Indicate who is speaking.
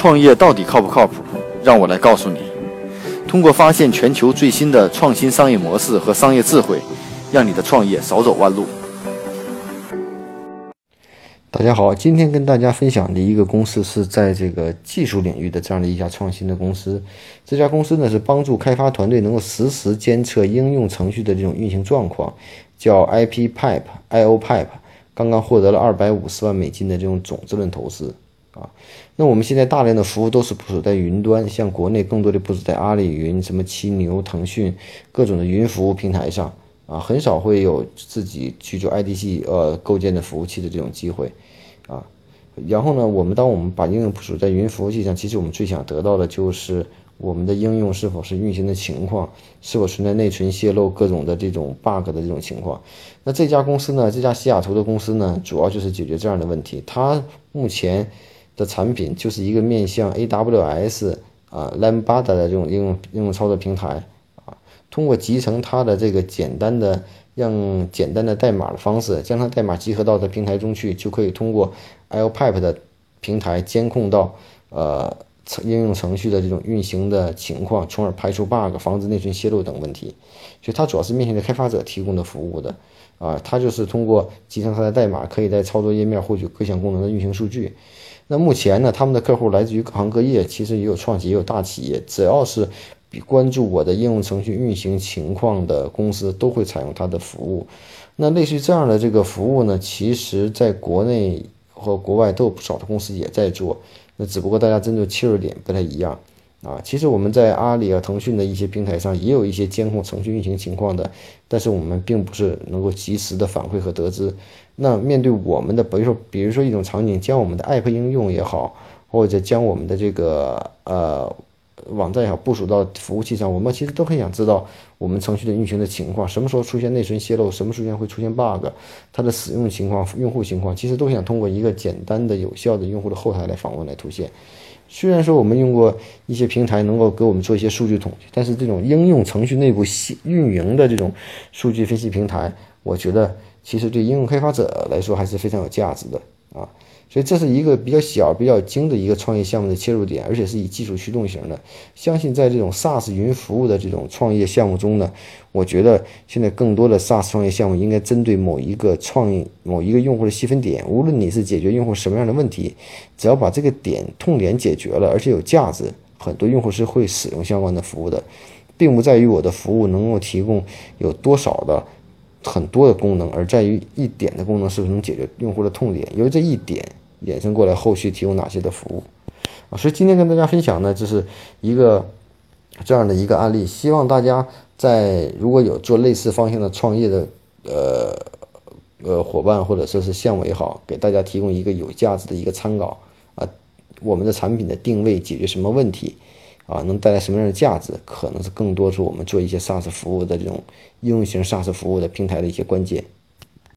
Speaker 1: 创业到底靠不靠谱？让我来告诉你。通过发现全球最新的创新商业模式和商业智慧，让你的创业少走弯路。
Speaker 2: 大家好，今天跟大家分享的一个公司是在这个技术领域的这样的一家创新的公司。这家公司呢是帮助开发团队能够实时监测应用程序的这种运行状况，叫 IP Pipe，IO Pipe，刚刚获得了二百五十万美金的这种种子轮投资。啊，那我们现在大量的服务都是部署在云端，像国内更多的部署在阿里云、什么七牛、腾讯各种的云服务平台上啊，很少会有自己去做 IDC 呃构建的服务器的这种机会啊。然后呢，我们当我们把应用部署在云服务器上，其实我们最想得到的就是我们的应用是否是运行的情况，是否存在内存泄露、各种的这种 bug 的这种情况。那这家公司呢，这家西雅图的公司呢，主要就是解决这样的问题。它目前的产品就是一个面向 AWS 啊 Lambda 的这种应用应用操作平台啊，通过集成它的这个简单的让简单的代码的方式，将它代码集合到它平台中去，就可以通过 IOPipe 的平台监控到呃应用程序的这种运行的情况，从而排除 bug，防止内存泄露等问题。所以它主要是面向的开发者提供的服务的啊，它就是通过集成它的代码，可以在操作页面获取各项功能的运行数据。那目前呢，他们的客户来自于各行各业，其实也有创企业，也有大企业。只要是关注我的应用程序运行情况的公司，都会采用它的服务。那类似于这样的这个服务呢，其实在国内和国外都有不少的公司也在做。那只不过大家针对切入点不太一样。啊，其实我们在阿里啊、腾讯的一些平台上也有一些监控程序运行情况的，但是我们并不是能够及时的反馈和得知。那面对我们的，比如说，比如说一种场景，将我们的 App 应用也好，或者将我们的这个呃网站也好部署到服务器上，我们其实都很想知道我们程序的运行的情况，什么时候出现内存泄露，什么时间会出现 bug，它的使用情况、用户情况，其实都想通过一个简单的、有效的用户的后台来访问来凸显。虽然说我们用过一些平台能够给我们做一些数据统计，但是这种应用程序内部运营的这种数据分析平台，我觉得其实对应用开发者来说还是非常有价值的啊。所以这是一个比较小、比较精的一个创业项目的切入点，而且是以技术驱动型的。相信在这种 SaaS 云服务的这种创业项目中呢，我觉得现在更多的 SaaS 创业项目应该针对某一个创意、某一个用户的细分点。无论你是解决用户什么样的问题，只要把这个点痛点解决了，而且有价值，很多用户是会使用相关的服务的，并不在于我的服务能够提供有多少的很多的功能，而在于一点的功能是不是能解决用户的痛点。由于这一点。衍生过来，后续提供哪些的服务啊？所以今天跟大家分享呢，就是一个这样的一个案例，希望大家在如果有做类似方向的创业的呃呃伙伴或者说是项目也好，给大家提供一个有价值的一个参考啊。我们的产品的定位解决什么问题啊？能带来什么样的价值？可能是更多是我们做一些 SaaS 服务的这种应用型 SaaS 服务的平台的一些关键。